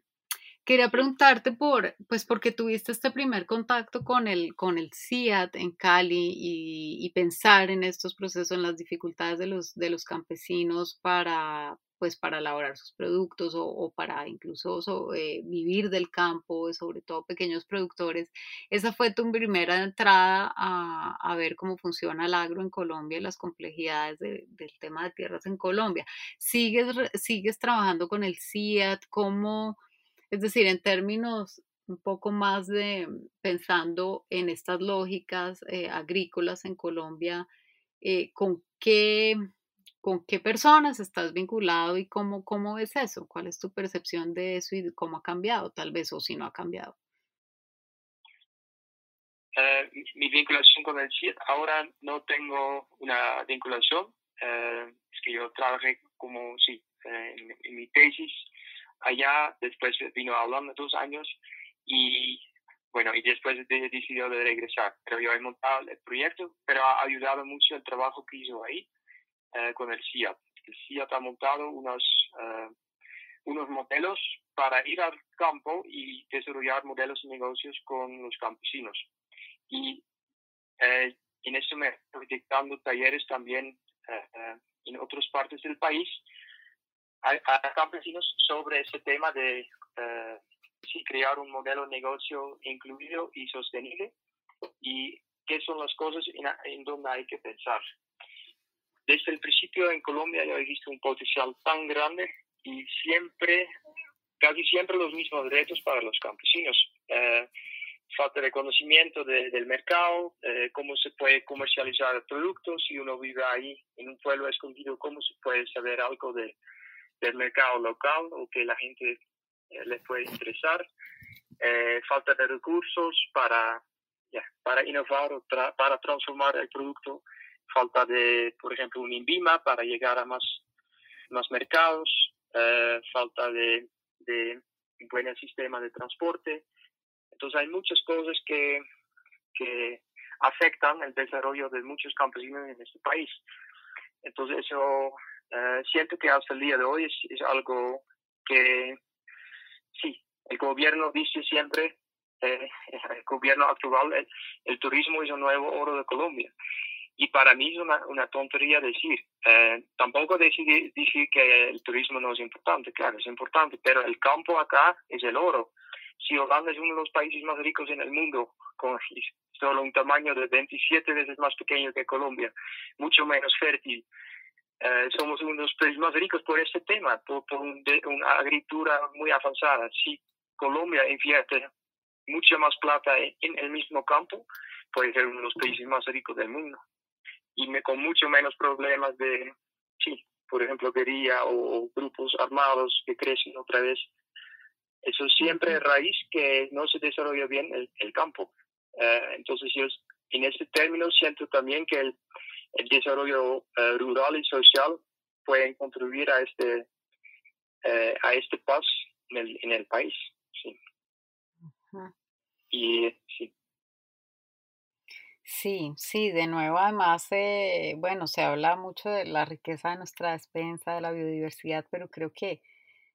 Quería preguntarte por, pues porque tuviste este primer contacto con el, con el CIAT en Cali y, pensar en estos procesos, en las dificultades de los, de los campesinos para, pues para elaborar sus productos o, para incluso eh, vivir del campo, sobre todo pequeños productores. Esa fue tu primera entrada a, a ver cómo funciona el agro en Colombia y las complejidades del tema de tierras en Colombia. ¿Sigues, sigues trabajando con el CIAT? ¿Cómo, es decir, en términos un poco más de pensando en estas lógicas eh, agrícolas en Colombia, eh, ¿con, qué, ¿con qué personas estás vinculado y cómo, cómo ves eso? ¿Cuál es tu percepción de eso y cómo ha cambiado, tal vez, o si no ha cambiado? Eh, mi vinculación con el CIET, ahora no tengo una vinculación, es que yo trabajé como, sí, en mi tesis allá, después vino a Holanda dos años y bueno, y después decidió de regresar. Pero yo he montado el proyecto, pero ha ayudado mucho el trabajo que hizo ahí eh, con el CIAT. El CIAT ha montado unos, eh, unos modelos para ir al campo y desarrollar modelos de negocios con los campesinos. Y eh, en eso me estoy dictando talleres también en otras partes del país a, campesinos sobre ese tema de eh, crear un modelo de negocio incluido y sostenible y qué son las cosas en, en donde hay que pensar. Desde el principio en Colombia yo he visto un potencial tan grande y siempre, casi siempre los mismos retos para los campesinos. Eh, falta de conocimiento del mercado, eh, cómo se puede comercializar el producto, si uno vive ahí en un pueblo escondido, cómo se puede saber algo de, del mercado local o que la gente eh, le puede interesar. Eh, falta de recursos para, para innovar o para transformar el producto. Falta de, por ejemplo, un INVIMA para llegar a más, más mercados. Eh, falta de, de un buen sistema de transporte. Entonces hay muchas cosas que, que afectan el desarrollo de muchos campesinos en este país. Entonces eso eh, siento que hasta el día de hoy es, algo que sí, el gobierno dice siempre, eh, [laughs] el gobierno actual, el, turismo es un nuevo oro de Colombia. y para mí es una, una tontería decir. Eh, tampoco decir, decir que el turismo no es importante, claro, es importante, pero el campo acá es el oro. Si Holanda es uno de los países más ricos en el mundo, con solo un tamaño de 27 veces más pequeño que Colombia, mucho menos fértil, eh, somos uno de los países más ricos por este tema, por, por una agricultura muy avanzada. Si Colombia invierte mucha más plata en el mismo campo, puede ser uno de los países más ricos del mundo y me, con mucho menos problemas de, sí, por ejemplo, guerrilla o, grupos armados que crecen otra vez. Eso siempre es raíz que no se desarrolla bien el, el campo. Eh, entonces yo en ese término siento también que el, el desarrollo eh, rural y social pueden contribuir a este eh, a este paso en el, en el país. Sí. Y sí. Sí, sí, de nuevo, además, eh, bueno, se habla mucho de la riqueza de nuestra despensa, de la biodiversidad, pero creo que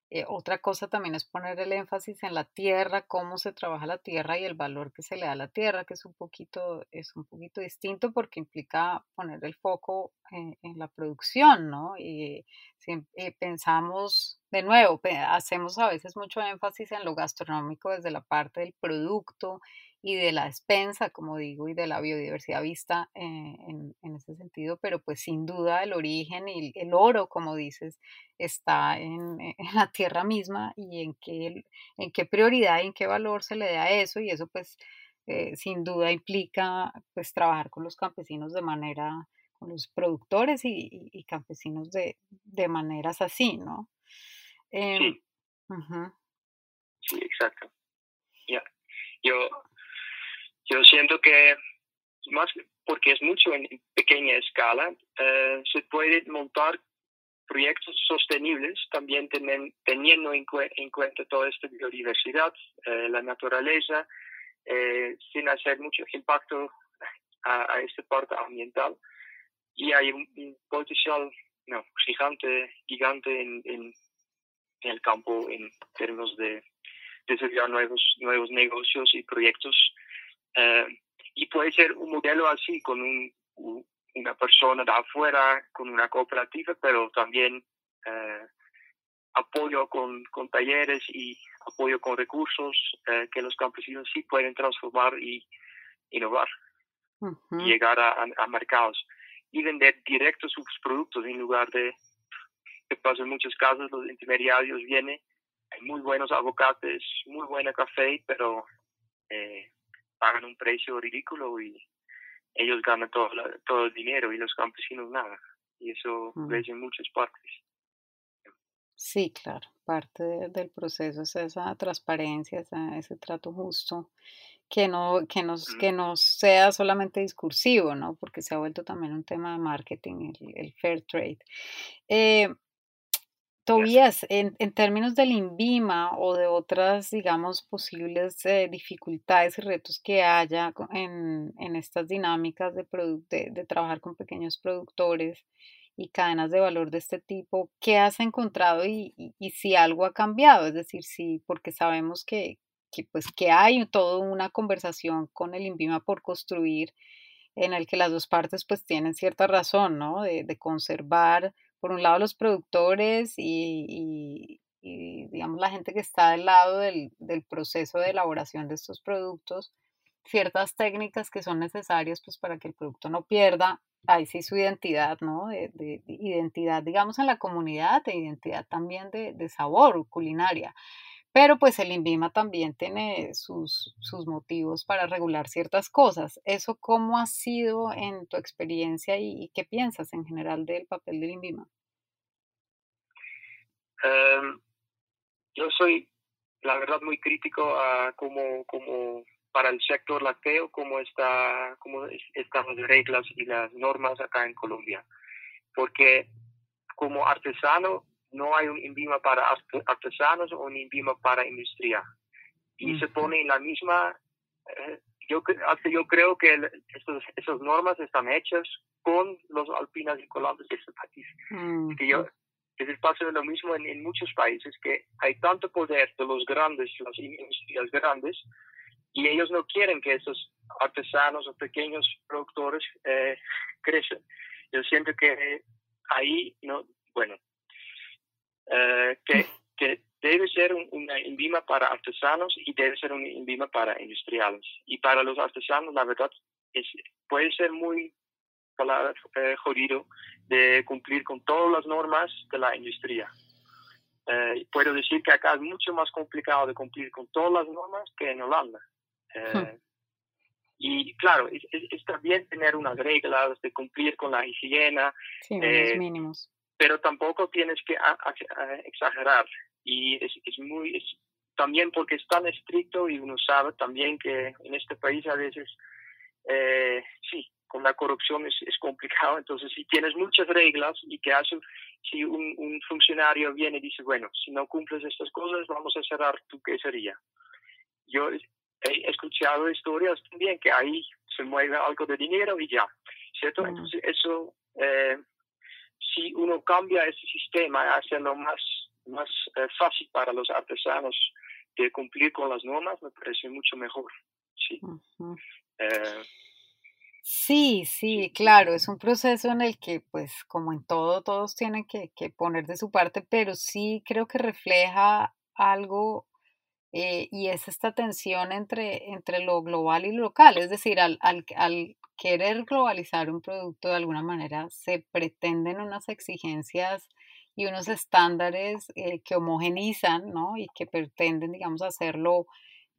eh, otra cosa también es poner el énfasis en la tierra, cómo se trabaja la tierra y el valor que se le da a la tierra, que es un poquito, es un poquito distinto porque implica poner el foco en, la producción, ¿no? Y eh, pensamos, de nuevo, hacemos a veces mucho énfasis en lo gastronómico desde la parte del producto y de la despensa, como digo, y de la biodiversidad vista eh, en, en, ese sentido, pero pues sin duda el origen y el oro, como dices, está en, [laughs] en la tierra misma y en qué, en qué prioridad y en qué valor se le da a eso y eso pues eh, sin duda implica pues trabajar con los campesinos de manera, con los productores y, y campesinos de, de, maneras así, ¿no? Eh, sí. Uh -huh. sí, exacto. Ya, yo yo siento que más porque es mucho en pequeña escala, eh, se puede montar proyectos sostenibles también tenen, teniendo en, en, cuenta toda esta biodiversidad, eh, la naturaleza, eh, sin hacer mucho impacto a, a, esta parte ambiental. Y hay un, un potencial no, gigante, gigante en, en, en, el campo en términos de desarrollar nuevos, nuevos negocios y proyectos eh, y puede ser un modelo así, con un, una persona de afuera, con una cooperativa, pero también eh, apoyo con, con, talleres y apoyo con recursos eh, que los campesinos sí pueden transformar y innovar uh -huh. y llegar a, a, mercados y vender directo sus productos en lugar de que pasa en muchos casos los intermediarios vienen hay muy buenos aguacates muy buena café pero eh, pagan un precio ridículo y ellos ganan todo, todo el dinero y los campesinos nada. Y eso mm. ves en muchas partes. Sí, claro. Parte de, del proceso es esa transparencia, esa, ese trato justo, que no, que, nos, mm. que no sea solamente discursivo, ¿no? Porque se ha vuelto también un tema de marketing, el, el fair trade. Eh, Tobías, en, en, términos del INVIMA o de otras, digamos, posibles eh, dificultades y retos que haya en, en estas dinámicas de, de, trabajar con pequeños productores y cadenas de valor de este tipo, ¿qué has encontrado y, y, y si algo ha cambiado? Es decir, sí, porque sabemos que, que, pues, que hay toda una conversación con el INVIMA por construir en el que las dos partes pues tienen cierta razón, ¿no? De, de conservar por un lado los productores y, y, digamos la gente que está del lado del, del, proceso de elaboración de estos productos, ciertas técnicas que son necesarias pues para que el producto no pierda, ahí sí su identidad, ¿no? De, de, de identidad, digamos, en la comunidad, de identidad también de, de sabor culinaria. Pero pues el INVIMA también tiene sus, sus, motivos para regular ciertas cosas. ¿Eso cómo ha sido en tu experiencia y, y qué piensas en general del papel del INVIMA? Um, yo soy, la verdad, muy crítico a cómo, cómo para el sector lácteo, cómo, está, cómo están las reglas y las normas acá en Colombia. Porque como artesano no hay un INVIMA para artesanos o un INVIMA para industria. Y mm. se pone en la misma, eh, yo, yo creo que el, esos, esas normas están hechas con los alpinas y colantes de este país. Mm. Que yo, es pasa lo mismo en, en, muchos países, que hay tanto poder de los grandes, las industrias grandes, y ellos no quieren que esos artesanos o pequeños productores eh, crece. Yo siento que ahí, no bueno, eh, que, que debe ser una INVIMA para artesanos y debe ser una INVIMA para industriales. Y para los artesanos, la verdad, es, puede ser muy eh, jodido de cumplir con todas las normas de la industria. Eh, puedo decir que acá es mucho más complicado de cumplir con todas las normas que en Holanda. Eh, hmm. Y claro, es, está bien tener unas reglas de cumplir con la higiene. Sí, eh, mínimos. Pero tampoco tienes que exagerar. Y es, es muy, también porque es tan estricto y uno sabe también que en este país a veces, eh, sí, con la corrupción es, es, complicado. Entonces, si tienes muchas reglas y que hace, si un, un, funcionario viene y dice, bueno, si no cumples estas cosas, vamos a cerrar tu quesería. Yo he escuchado historias también que ahí se mueve algo de dinero y ya, ¿cierto? Mm. Entonces, eso, eh, si uno cambia ese sistema, hacerlo más, más eh, fácil para los artesanos de cumplir con las normas, me parece mucho mejor. Sí. Sí, sí, claro, es un proceso en el que, pues, como en todo, todos tienen que, poner de su parte, pero sí creo que refleja algo eh, y es esta tensión entre, entre lo global y lo local, es decir, al, al, al querer globalizar un producto de alguna manera, se pretenden unas exigencias y unos estándares eh, que homogenizan, ¿no? Y que pretenden, digamos, hacerlo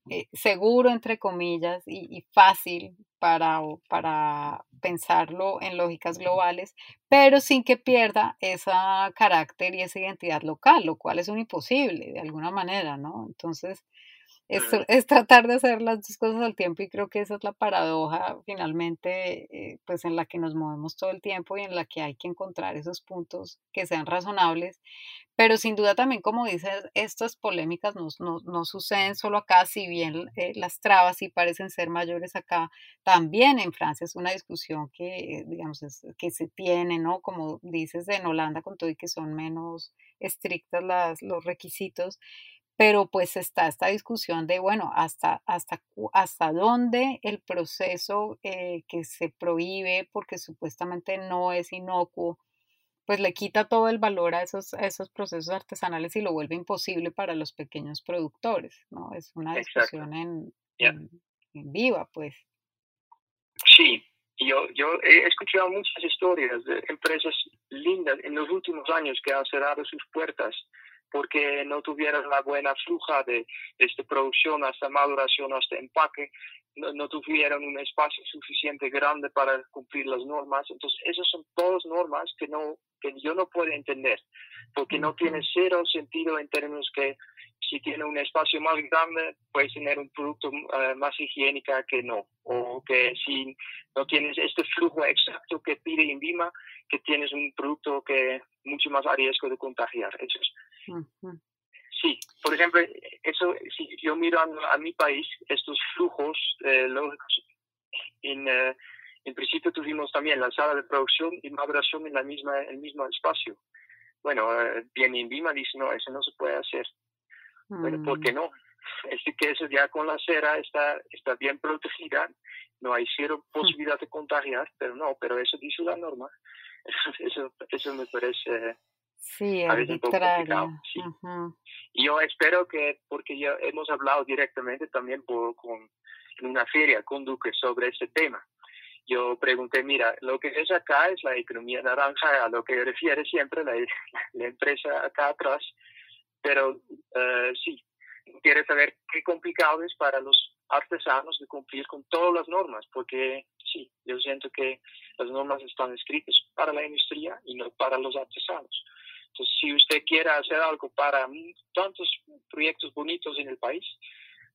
eh, seguro, entre comillas, y, fácil para, para pensarlo en lógicas globales, pero sin que pierda ese carácter y esa identidad local, lo cual es un imposible de alguna manera, ¿no? Entonces, es, es, tratar de hacer las dos cosas al tiempo y creo que esa es la paradoja finalmente eh, pues en la que nos movemos todo el tiempo y en la que hay que encontrar esos puntos que sean razonables. Pero sin duda también como dices estas polémicas no, no, no suceden solo acá si bien eh, las trabas sí parecen ser mayores acá también en Francia es una discusión que digamos que se tiene no como dices en Holanda con todo y que son menos estrictas las, los requisitos pero pues está esta discusión de, bueno, hasta, hasta, hasta dónde el proceso eh, que se prohíbe porque supuestamente no es inocuo, pues le quita todo el valor a esos, esos procesos artesanales y lo vuelve imposible para los pequeños productores, ¿no? Es una discusión en, en, viva, pues. Sí, yo, yo he escuchado muchas historias de empresas lindas en los últimos años que han cerrado sus puertas porque no tuvieron la buena fluja de esta producción hasta maduración, hasta empaque, no, no, tuvieron un espacio suficiente grande para cumplir las normas. Entonces, esas son todas normas que, no, que yo no puedo entender, porque no tiene cero sentido en términos que si tiene un espacio más grande, puedes tener un producto eh, más higiénico que no. O que si no tienes este flujo exacto que pide INVIMA, que tienes un producto que mucho más a riesgo de contagiar. Eso Sí, por ejemplo, eso, si yo miro a, mi país, estos flujos eh, lógicos, en, eh, en principio tuvimos también la sala de producción y maduración en la misma, el mismo espacio. Bueno, viene INVIMA dice, no, eso no se puede hacer bueno, ¿por qué mm. no? Este queso ya con la cera está, está bien protegida, no hay cero mm. posibilidad de contagiar, pero no, pero eso dice la norma. [laughs] Eso, eso me parece sí, a veces un poco complicado. Sí. Y yo espero que, porque ya hemos hablado directamente también por, con, en una feria con Duque sobre este tema. Yo pregunté, mira, lo que es acá es la economía naranja, a lo que refiere siempre la, [laughs] la empresa acá atrás, pero eh, sí, quiere saber qué complicado es para los artesanos de cumplir con todas las normas, porque sí, yo siento que las normas están escritas para la industria y no para los artesanos. Entonces, si usted quiere hacer algo para tantos proyectos bonitos en el país,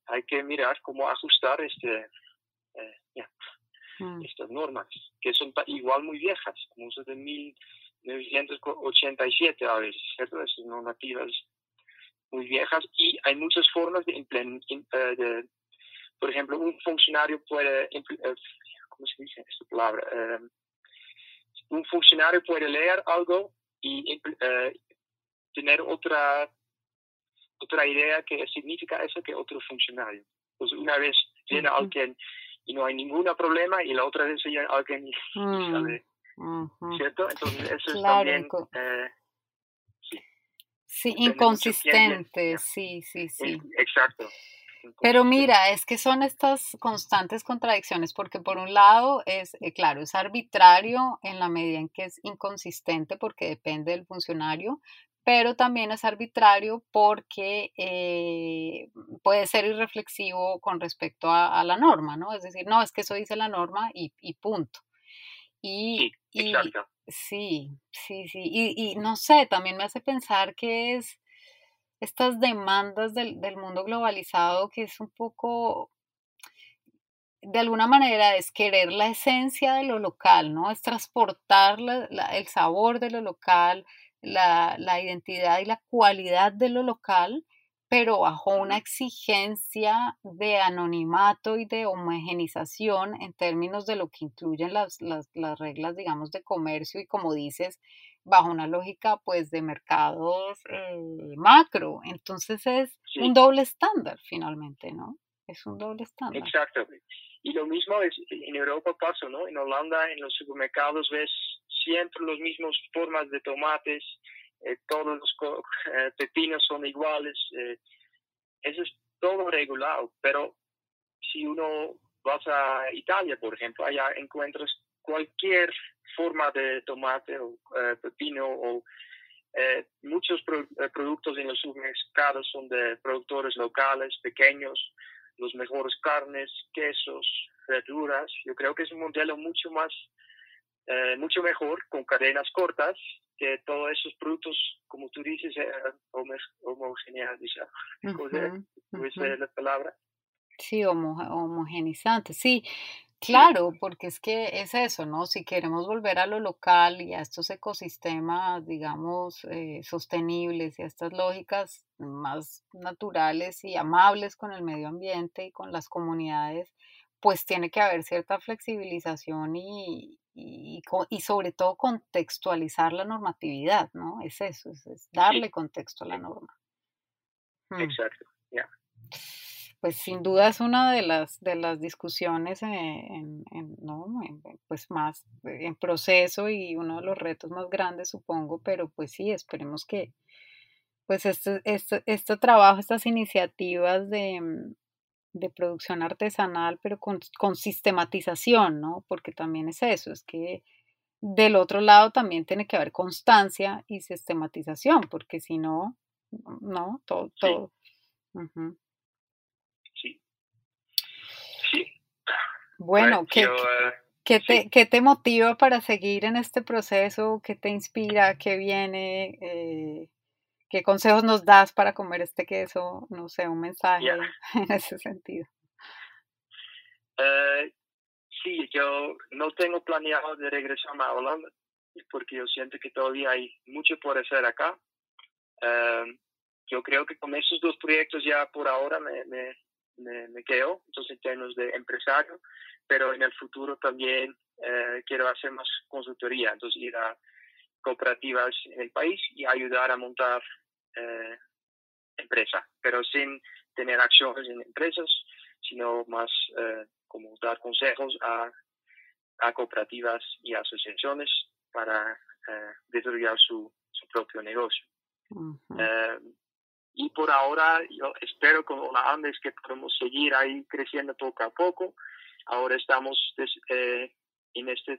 hay que mirar cómo ajustar este, eh, mm. estas normas, que son igual muy viejas, como son de 1987 a veces, ¿cierto? Esas normativas muy viejas y hay muchas formas de, eh, de por ejemplo, un funcionario puede, eh, ¿cómo se dice esta palabra? Eh, un funcionario puede leer algo y tener otra otra idea que significa eso que otro funcionario. Pues una vez viene alguien y no hay ningún problema y la otra vez viene alguien y, mm. sabe ¿cierto? Entonces eso es también... Eh, sí, inconsistente, sí, sí, sí. Exacto. Pero mira, es que son estas constantes contradicciones, porque por un lado es, eh, claro, es arbitrario en la medida en que es inconsistente porque depende del funcionario, pero también es arbitrario porque eh, puede ser irreflexivo con respecto a, la norma, ¿no? Es decir, no, es que eso dice la norma y, punto. Y, sí, sí, sí, sí. Y, no sé, también me hace pensar que es estas demandas del, mundo globalizado que es un poco, de alguna manera, es querer la esencia de lo local, ¿no? Es transportar el sabor de lo local, la, identidad y la cualidad de lo local, pero bajo una exigencia de anonimato y de homogenización en términos de lo que incluyen las, las, reglas, digamos, de comercio y como dices, bajo una lógica pues de mercados eh, macro. Entonces es un doble estándar finalmente, ¿no? Es un doble estándar. Exacto. Y lo mismo es en Europa pasa, ¿no? En Holanda, en los supermercados ves siempre las mismas formas de tomates, eh, todos los eh, pepinos son iguales. Eh, eso es todo regulado, pero si uno vas a Italia, por ejemplo, allá encuentras cualquier forma de tomate o pepino o muchos productos en los supermercados son de productores locales, pequeños, los mejores carnes, quesos, verduras. Yo creo que es un modelo mucho más eh, mucho mejor con cadenas cortas que todos esos productos, como tú dices, eh, homogeneizar. la palabra? Sí, homogenizante, sí. Claro, porque es que es eso, ¿no? Si queremos volver a lo local y a estos ecosistemas, digamos, eh, sostenibles y a estas lógicas más naturales y amables con el medio ambiente y con las comunidades, pues tiene que haber cierta flexibilización y, y, y, sobre todo contextualizar la normatividad, ¿no? Es eso, es, darle contexto a la norma. Hmm. Exacto, ya. Pues sin duda es una de las, de las discusiones en, en, ¿no? pues más en proceso y uno de los retos más grandes, supongo, pero pues sí, esperemos que pues este, este, este trabajo, estas iniciativas de, de producción artesanal, pero con, con, sistematización, ¿no? Porque también es eso, es que del otro lado también tiene que haber constancia y sistematización, porque si no, no, todo, todo. Sí. Sí. Bueno, ¿qué, ¿qué, te, ¿qué te motiva para seguir en este proceso? ¿Qué te inspira? ¿Qué viene? Eh, ¿Qué consejos nos das para comer este queso? No sé, un mensaje [laughs] en ese sentido. Eh, sí, yo no tengo planeado de regresar a Holanda porque yo siento que todavía hay mucho por hacer acá. Eh, yo creo que con esos dos proyectos ya por ahora me, me, me, quedo, entonces en términos de empresario, pero en el futuro también eh, quiero hacer más consultoría, entonces ir a cooperativas en el país y ayudar a montar eh, empresa, pero sin tener acciones en empresas, sino más eh, como dar consejos a, a, cooperativas y asociaciones para eh, desarrollar su, su, propio negocio. Y por ahora yo espero con la Andes que podemos seguir ahí creciendo poco a poco. Ahora estamos en esta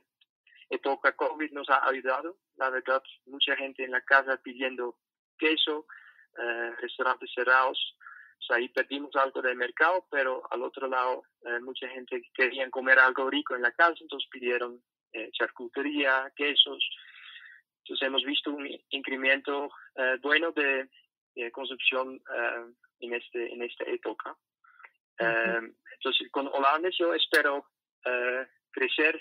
época COVID nos ha ayudado. La verdad, mucha gente en la casa pidiendo queso, eh, restaurantes cerrados. ahí perdimos algo del mercado, pero al otro lado eh, mucha gente quería comer algo rico en la casa, entonces pidieron eh, charcutería, quesos. Entonces hemos visto un incremento bueno de, consumpción en, este, en esta época. entonces con holandes yo espero crecer,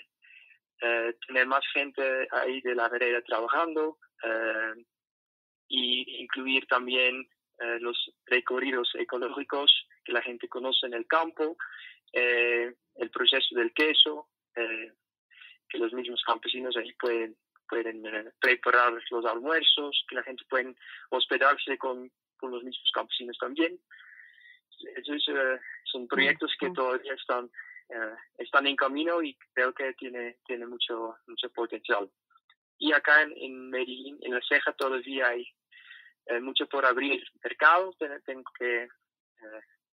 tener más gente ahí de la vereda trabajando, y incluir también eh, los recorridos ecológicos que la gente conoce en el campo, eh, el proceso del queso, eh, que los mismos campesinos ahí pueden, pueden preparar los almuerzos, que la gente puede hospedarse con, con los mismos campesinos también. Esos son proyectos que todavía están están en camino y creo que tiene, tiene mucho, mucho potencial. Y acá en, en Medellín, en La Ceja, todavía hay mucho por abrir mercado. Tengo que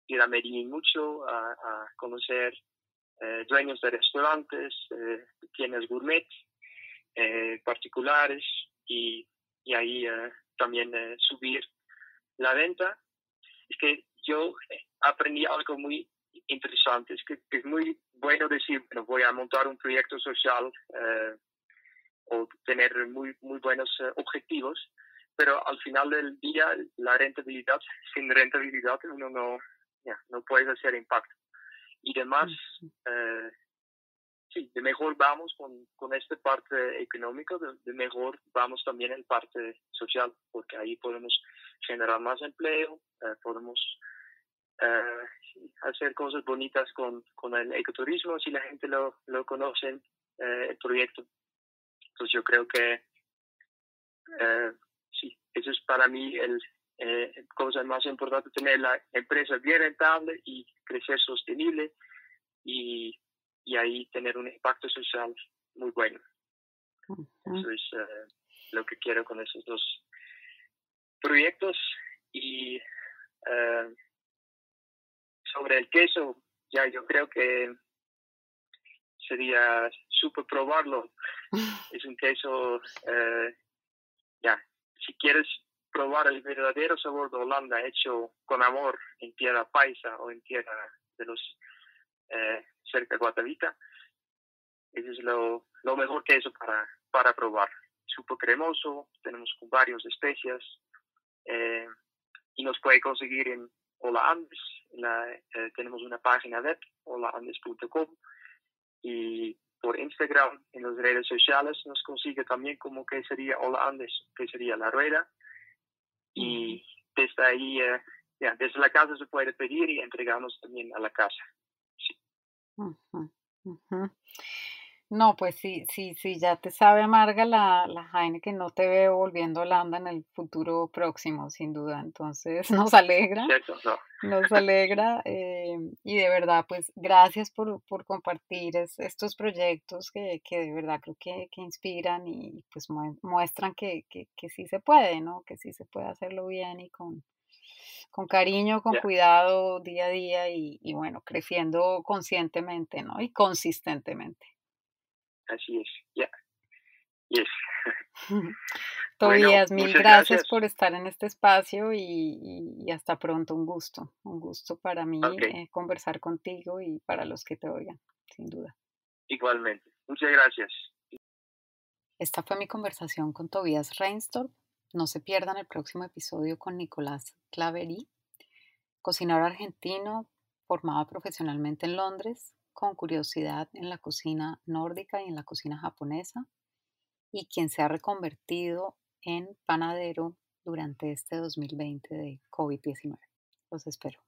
ir a Medellín mucho a, conocer eh, dueños de restaurantes, eh, tiendas gourmet eh, particulares y, y ahí también subir la venta. Es que yo aprendí algo muy interesante, es que, es muy bueno decir, bueno, voy a montar un proyecto social o tener muy, muy buenos objetivos, pero al final del día la rentabilidad, [laughs] sin rentabilidad uno no, no puedes hacer impacto. Y demás, eh, sí, de mejor vamos con, con esta parte económica, de, mejor vamos también en parte social, porque ahí podemos generar más empleo, eh, podemos eh, hacer cosas bonitas con, con el ecoturismo, si la gente lo, lo conoce, el proyecto. Entonces yo creo que sí, eso es para mí el, eh, cosa más importante, tener la empresa bien rentable y crecer sostenible y, y ahí tener un impacto social muy bueno. Eso es eh, lo que quiero con esos dos proyectos. Y eh, sobre el queso, ya yo creo que sería súper probarlo. [laughs] es un queso, eh, ya, si quieres probar el verdadero sabor de Holanda hecho con amor en tierra paisa o en tierra de los eh, cerca de Guatavita. Eso es lo, lo mejor que eso para, para probar. Súper cremoso, tenemos con varias especias eh, y nos puede conseguir en Hola Andes. Eh, tenemos una página web, holaandes.com y por Instagram, en las redes sociales, nos consigue también como que sería Hola Andes, que sería la rueda y desde ahí, eh, desde la casa se puede pedir y entregamos también a la casa. No, pues sí, sí, sí, ya te sabe amarga la, la Jaime que no te veo volviendo a Holanda en el futuro próximo, sin duda. Entonces [laughs] nos alegra. Nos alegra. Eh, y de verdad, pues gracias por, por compartir estos proyectos que, que, de verdad creo que, que inspiran y pues muestran que, que, que, sí se puede, ¿no? Que sí se puede hacerlo bien y con, con cariño, con cuidado día a día y, y bueno, creciendo conscientemente, ¿no? Y consistentemente así es, ya. Yes. [laughs] [laughs] Tobías, mil gracias, por estar en este espacio y, hasta pronto, un gusto, un gusto para mí eh, conversar contigo y para los que te oigan, sin duda. Igualmente, muchas gracias. Esta fue mi conversación con Tobías Reinstorp. No se pierdan el próximo episodio con Nicolás Claverí, cocinador argentino formado profesionalmente en Londres, con curiosidad en la cocina nórdica y en la cocina japonesa y quien se ha reconvertido en panadero durante este 2020 de COVID-19. Los espero.